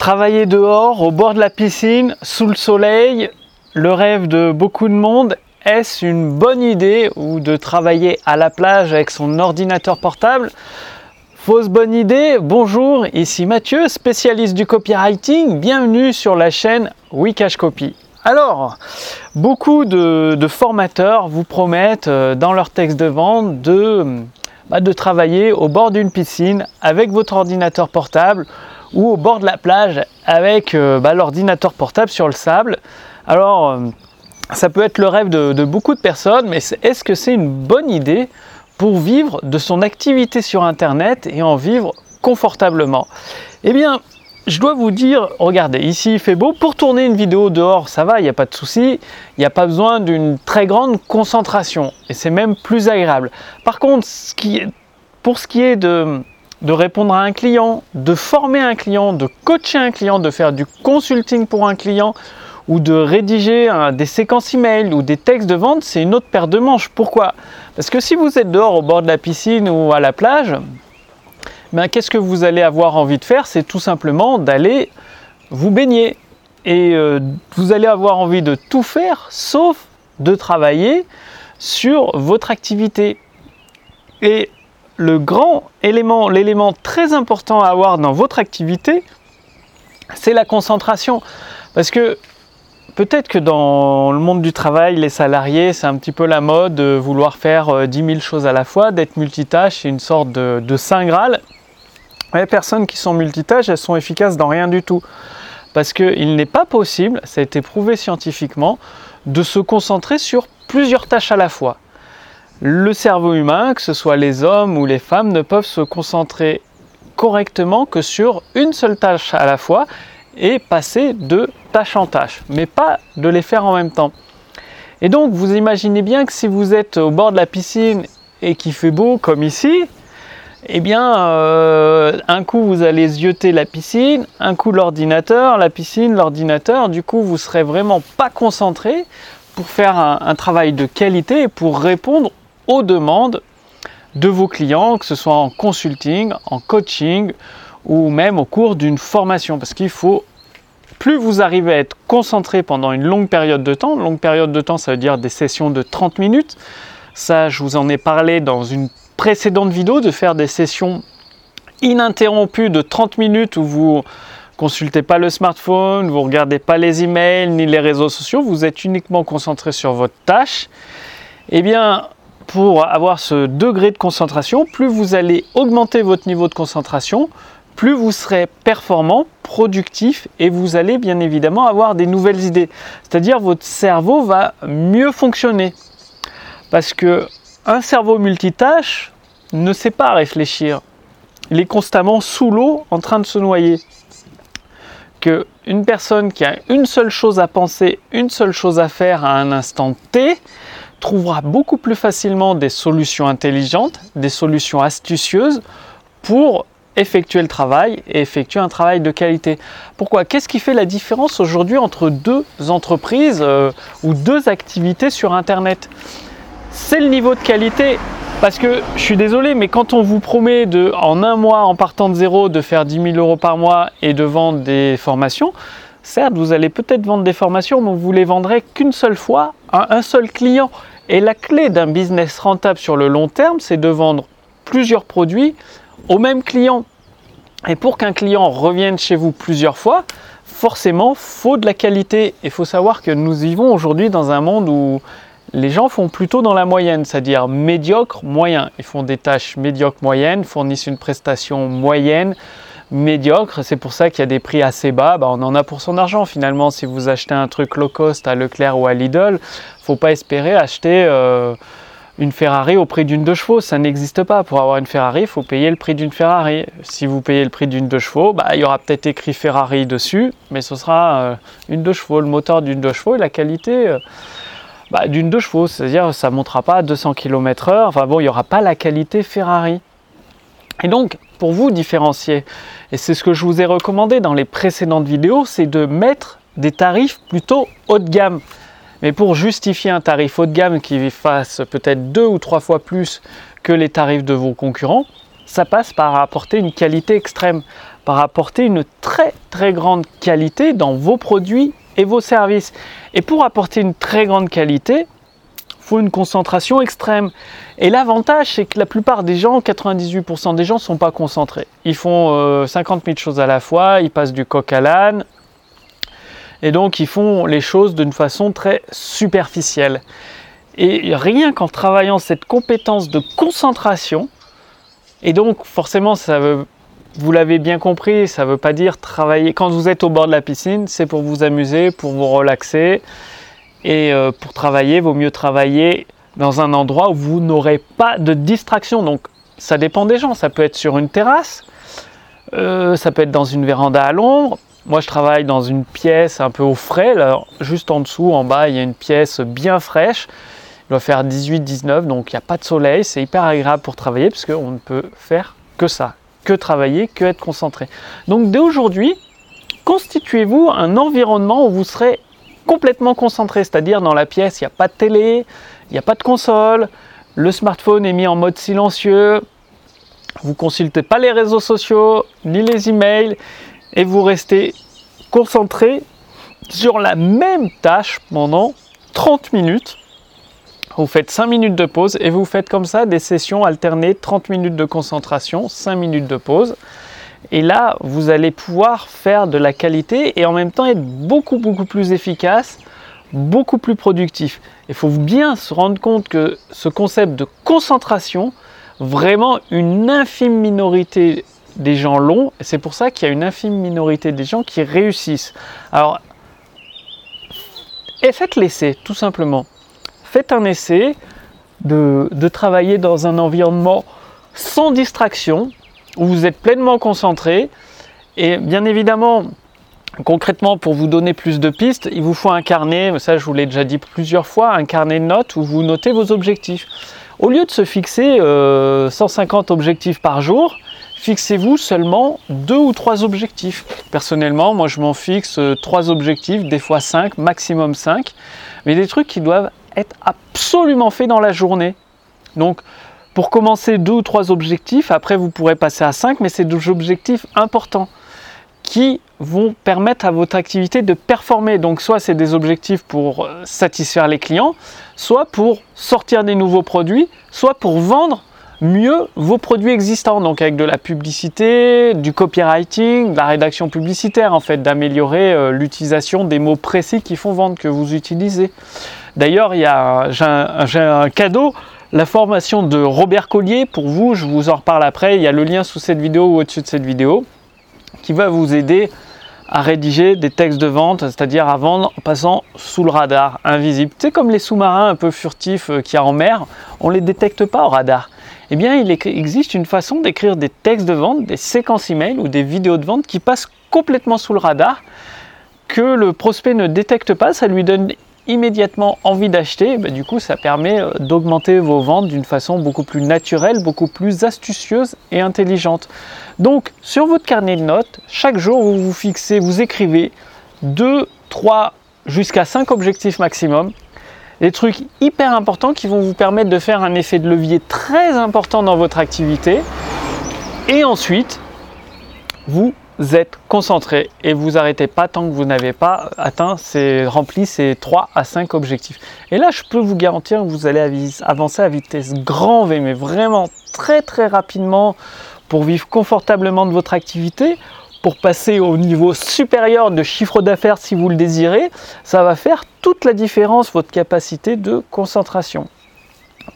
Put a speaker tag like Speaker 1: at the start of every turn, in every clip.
Speaker 1: Travailler dehors, au bord de la piscine, sous le soleil, le rêve de beaucoup de monde. Est-ce une bonne idée ou de travailler à la plage avec son ordinateur portable? Fausse bonne idée, bonjour, ici Mathieu, spécialiste du copywriting, bienvenue sur la chaîne Wikash Copy. Alors, beaucoup de, formateurs vous promettent euh, dans leur texte de vente bah, de travailler au bord d'une piscine avec votre ordinateur portable ou au bord de la plage avec euh, bah, l'ordinateur portable sur le sable. Alors, euh, ça peut être le rêve de, beaucoup de personnes, mais est-ce que c'est une bonne idée pour vivre de son activité sur Internet et en vivre confortablement? Eh bien, je dois vous dire, regardez, ici il fait beau. Pour tourner une vidéo dehors, ça va, il n'y a pas de souci. Il n'y a pas besoin d'une très grande concentration et c'est même plus agréable. Par contre, ce qui pour ce qui est de, de répondre à un client, de former un client, de coacher un client, de faire du consulting pour un client ou de rédiger des séquences email ou des textes de vente, c'est une autre paire de manches. Pourquoi? Parce que si vous êtes dehors au bord de la piscine ou à la plage, ben, qu'est-ce que vous allez avoir envie de faire? C'est tout simplement d'aller vous baigner. Et euh, vous allez avoir envie de tout faire sauf de travailler sur votre activité. Le grand élément, l'élément très important à avoir dans votre activité, c'est la concentration. Parce que peut-être que dans le monde du travail, les salariés, c'est un petit peu la mode de vouloir faire 10 euh, 000 choses à la fois, d'être multitâche, c'est une sorte de, saint Graal. Les personnes qui sont multitâches, elles sont efficaces dans rien du tout. Parce qu'il n'est pas possible, ça a été prouvé scientifiquement, de se concentrer sur plusieurs tâches à la fois le cerveau humain, que ce soit les hommes ou les femmes, ne peuvent se concentrer correctement que sur une seule tâche à la fois et passer de tâche en tâche, mais pas de les faire en même temps. Et donc vous imaginez bien que si vous êtes au bord de la piscine et qu'il fait beau comme ici, eh bien euh, un coup vous allez zioter la piscine, un coup l'ordinateur, la piscine, l'ordinateur, du coup vous serez vraiment pas concentré pour faire un, un travail de qualité et pour répondre aux demandes de vos clients, que ce soit en consulting, en coaching ou même au cours d'une formation. Parce qu'il faut, plus vous arrivez à être concentré pendant une longue période de temps, longue période de temps ça veut dire des sessions de 30 minutes, ça je vous en ai parlé dans une précédente vidéo, de faire des sessions ininterrompues de 30 minutes où vous consultez pas le smartphone, vous regardez pas les emails ni les réseaux sociaux, vous êtes uniquement concentré sur votre tâche, eh bien pour avoir ce degré de concentration, plus vous allez augmenter votre niveau de concentration, plus vous serez performant, productif et vous allez bien évidemment avoir des nouvelles idées. C'est-à-dire votre cerveau va mieux fonctionner. Parce que un cerveau multitâche ne sait pas réfléchir. Il est constamment sous l'eau en train de se noyer. Que une personne qui a une seule chose à penser, une seule chose à faire à un instant T, trouvera beaucoup plus facilement des solutions intelligentes, des solutions astucieuses pour effectuer le travail et effectuer un travail de qualité. Pourquoi? Qu'est-ce qui fait la différence aujourd'hui entre deux entreprises euh, ou deux activités sur Internet? C'est le niveau de qualité. Parce que je suis désolé, mais quand on vous promet de, en un mois, en partant de zéro, de faire 10 000 euros par mois et de vendre des formations, certes, vous allez peut-être vendre des formations, mais vous les vendrez qu'une seule fois un seul client. Et la clé d'un business rentable sur le long terme, c'est de vendre plusieurs produits au même client. Et pour qu'un client revienne chez vous plusieurs fois, forcément, faut de la qualité. Il faut savoir que nous vivons aujourd'hui dans un monde où les gens font plutôt dans la moyenne, c'est-à-dire médiocre, moyen. Ils font des tâches médiocres, moyennes, fournissent une prestation moyenne, médiocre. C'est pour ça qu'il y a des prix assez bas. Bah, on en a pour son argent finalement. Si vous achetez un truc low cost à Leclerc ou à Lidl, faut pas espérer acheter euh, une Ferrari au prix d'une deux chevaux. Ça n'existe pas. Pour avoir une Ferrari, il faut payer le prix d'une Ferrari. Si vous payez le prix d'une deux chevaux, bah, il y aura peut-être écrit Ferrari dessus, mais ce sera euh, une deux chevaux. Le moteur d'une deux chevaux et la qualité. Euh, bah, d'une deux chevaux, c'est-à-dire ça montera pas à 200 km/h. Enfin bon, il n'y aura pas la qualité Ferrari. Et donc, pour vous différencier, et c'est ce que je vous ai recommandé dans les précédentes vidéos, c'est de mettre des tarifs plutôt haut de gamme. Mais pour justifier un tarif haut de gamme qui fasse peut-être deux ou trois fois plus que les tarifs de vos concurrents, ça passe par apporter une qualité extrême. par apporter une très très grande qualité dans vos produits et vos services. Et pour apporter une très grande qualité, faut une concentration extrême. Et l'avantage, c'est que la plupart des gens, 98% des gens, ne sont pas concentrés. Ils font 50 euh, 000 choses à la fois, ils passent du coq à l'âne, et donc ils font les choses d'une façon très superficielle. Et rien qu'en travaillant cette compétence de concentration, et donc forcément ça veut, vous l'avez bien compris, ça ne veut pas dire travailler. Quand vous êtes au bord de la piscine, c'est pour vous amuser, pour vous relaxer. Et euh, pour travailler, il vaut mieux travailler dans un endroit où vous n'aurez pas de distraction. Donc ça dépend des gens, ça peut être sur une terrasse, euh, ça peut être dans une véranda à l'ombre, moi, je travaille dans une pièce un peu au frais. juste en dessous, en bas, il y a une pièce bien fraîche. Il doit faire 18-19, donc il n'y a pas de soleil. C'est hyper agréable pour travailler parce qu'on ne peut faire que ça, que travailler, que être concentré. Donc, dès aujourd'hui, constituez-vous un environnement où vous serez complètement concentré, c'est-à-dire dans la pièce, il n'y a pas de télé, il n'y a pas de console, le smartphone est mis en mode silencieux, vous consultez pas les réseaux sociaux, ni les emails, et vous restez concentré sur la même tâche pendant 30 minutes. Vous faites 5 minutes de pause et vous faites comme ça des sessions alternées 30 minutes de concentration, 5 minutes de pause. Et là, vous allez pouvoir faire de la qualité et en même temps être beaucoup beaucoup plus efficace, beaucoup plus productif. Il faut bien se rendre compte que ce concept de concentration, vraiment une infime minorité des gens longs, c'est pour ça qu'il y a une infime minorité des gens qui réussissent. Alors, et faites l'essai, tout simplement. Faites un essai de, travailler dans un environnement sans distraction, où vous êtes pleinement concentré. Et bien évidemment, concrètement, pour vous donner plus de pistes, il vous faut un carnet, ça je vous l'ai déjà dit plusieurs fois, un carnet de notes où vous notez vos objectifs. Au lieu de se fixer 150 euh, objectifs par jour, fixez-vous seulement deux ou trois objectifs. Personnellement, moi je m'en fixe euh, trois objectifs, des fois cinq, maximum cinq, mais des trucs qui doivent être absolument faits dans la journée. Donc, pour commencer deux ou trois objectifs, après vous pourrez passer à cinq, mais c'est deux objectifs importants qui vont permettre à votre activité de performer. Donc soit c'est des objectifs pour euh, satisfaire les clients, soit pour sortir des nouveaux produits, soit pour vendre mieux vos produits existants, donc avec de la publicité, du copywriting, de la rédaction publicitaire en fait, d'améliorer euh, l'utilisation des mots précis qui font vendre que vous utilisez. D'ailleurs, j'ai un, cadeau, la formation de Robert Collier pour vous, je vous en reparle après, il y a le lien sous cette vidéo ou au-dessus de cette vidéo, qui va vous aider à rédiger des textes de vente, c'est-à-dire à vendre en passant sous le radar, invisible. C'est comme les sous-marins un peu furtifs euh, qu'il y a en mer, on ne les détecte pas au radar. Eh bien il existe une façon d'écrire des textes de vente, des séquences email ou des vidéos de vente qui passent complètement sous le radar, que le prospect ne détecte pas, ça lui donne immédiatement envie d'acheter, bah, du coup ça permet euh, d'augmenter vos ventes d'une façon beaucoup plus naturelle, beaucoup plus astucieuse et intelligente. Donc sur votre carnet de notes, chaque jour vous vous fixez, vous écrivez 2, 3 jusqu'à 5 objectifs maximum des trucs hyper importants qui vont vous permettre de faire un effet de levier très important dans votre activité. Et ensuite, vous êtes concentré et vous arrêtez pas tant que vous n'avez pas atteint ces, rempli ces 3 à 5 objectifs. Et là, je peux vous garantir que vous allez avancer à vitesse grand V, mais vraiment très très rapidement pour vivre confortablement de votre activité pour passer au niveau supérieur de chiffre d'affaires si vous le désirez, ça va faire toute la différence votre capacité de concentration.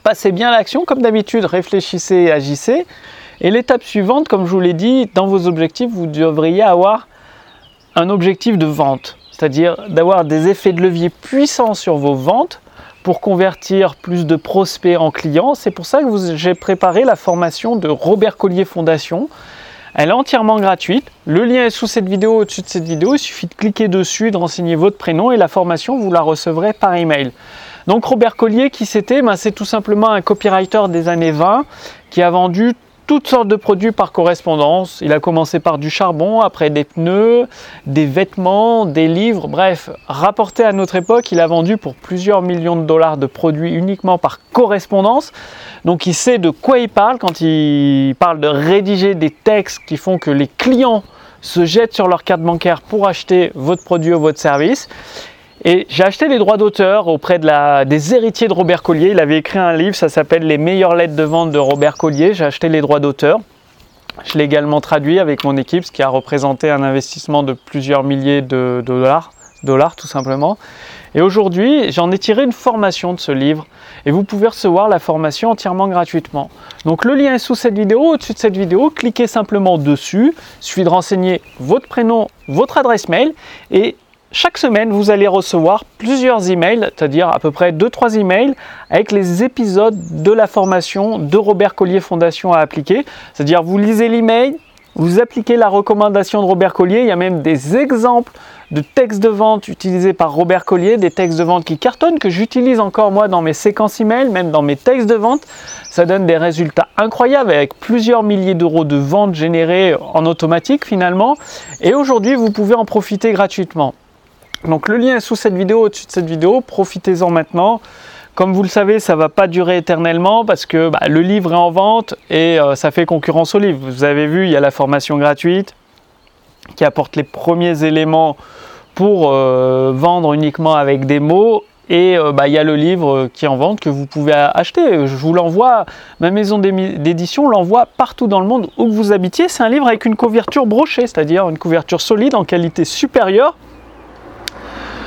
Speaker 1: Passez bien l'action, comme d'habitude, réfléchissez et agissez. Et l'étape suivante, comme je vous l'ai dit, dans vos objectifs, vous devriez avoir un objectif de vente, c'est-à-dire d'avoir des effets de levier puissants sur vos ventes pour convertir plus de prospects en clients. C'est pour ça que j'ai préparé la formation de Robert Collier Fondation elle est entièrement gratuite. Le lien est sous cette vidéo, au-dessus de cette vidéo. Il suffit de cliquer dessus, de renseigner votre prénom et la formation, vous la recevrez par email. Donc Robert Collier, qui c'était? Ben, C'est tout simplement un copywriter des années 20 qui a vendu toutes sortes de produits par correspondance. Il a commencé par du charbon, après des pneus, des vêtements, des livres, bref, rapporté à notre époque, il a vendu pour plusieurs millions de dollars de produits uniquement par correspondance. Donc il sait de quoi il parle quand il parle de rédiger des textes qui font que les clients se jettent sur leur carte bancaire pour acheter votre produit ou votre service. Et j'ai acheté les droits d'auteur auprès de la, des héritiers de Robert Collier. Il avait écrit un livre, ça s'appelle Les meilleures lettres de vente de Robert Collier. J'ai acheté les droits d'auteur. Je l'ai également traduit avec mon équipe, ce qui a représenté un investissement de plusieurs milliers de dollars, dollars tout simplement. Et aujourd'hui, j'en ai tiré une formation de ce livre et vous pouvez recevoir la formation entièrement gratuitement. Donc le lien est sous cette vidéo, au-dessus de cette vidéo, cliquez simplement dessus. Il suffit de renseigner votre prénom, votre adresse mail et chaque semaine, vous allez recevoir plusieurs emails, c'est-à-dire à peu près 2-3 emails avec les épisodes de la formation de Robert Collier Fondation à appliquer. C'est-à-dire vous lisez l'email, vous appliquez la recommandation de Robert Collier, il y a même des exemples de textes de vente utilisés par Robert Collier, des textes de vente qui cartonnent, que j'utilise encore moi dans mes séquences email, même dans mes textes de vente. Ça donne des résultats incroyables avec plusieurs milliers d'euros de ventes générées en automatique finalement. Et aujourd'hui, vous pouvez en profiter gratuitement. Donc le lien est sous cette vidéo, au-dessus de cette vidéo, profitez-en maintenant. Comme vous le savez, ça ne va pas durer éternellement parce que bah, le livre est en vente et euh, ça fait concurrence au livre. Vous avez vu, il y a la formation gratuite qui apporte les premiers éléments pour euh, vendre uniquement avec des mots. Et euh, bah, il y a le livre qui est en vente que vous pouvez acheter. Je vous l'envoie, ma maison d'édition l'envoie partout dans le monde où vous habitiez. C'est un livre avec une couverture brochée, c'est-à-dire une couverture solide en qualité supérieure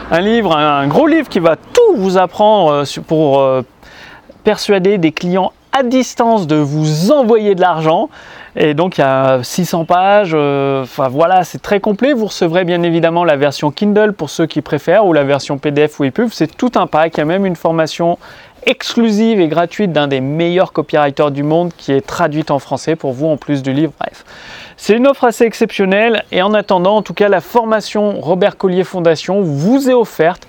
Speaker 1: un livre, un gros livre qui va tout vous apprendre euh, pour euh, persuader des clients à distance de vous envoyer de l'argent. Et donc il y a 600 pages, euh, enfin voilà, c'est très complet. Vous recevrez bien évidemment la version Kindle pour ceux qui préfèrent ou la version PDF ou EPUB. C'est tout un pack. Il y a même une formation exclusive et gratuite d'un des meilleurs copywriters du monde qui est traduite en français pour vous en plus du livre. Bref, c'est une offre assez exceptionnelle et en attendant, en tout cas, la formation Robert Collier Fondation vous est offerte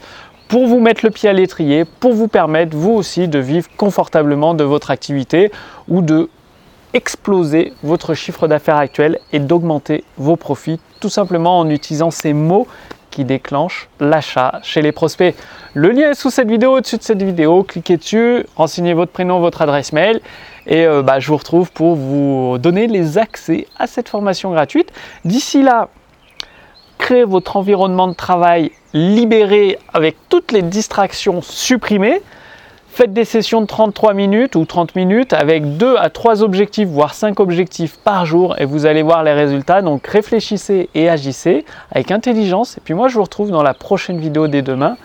Speaker 1: pour vous mettre le pied à l'étrier, pour vous permettre vous aussi de vivre confortablement de votre activité ou de exploser votre chiffre d'affaires actuel et d'augmenter vos profits tout simplement en utilisant ces mots qui déclenchent l'achat chez les prospects. Le lien est sous cette vidéo, au-dessus de cette vidéo. Cliquez dessus, renseignez votre prénom, votre adresse mail et euh, bah, je vous retrouve pour vous donner les accès à cette formation gratuite. D'ici là, créez votre environnement de travail libéré avec toutes les distractions supprimées. Faites des sessions de 33 minutes ou 30 minutes avec 2 à 3 objectifs, voire 5 objectifs par jour et vous allez voir les résultats. Donc réfléchissez et agissez avec intelligence. Et puis moi je vous retrouve dans la prochaine vidéo dès demain.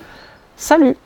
Speaker 1: Salut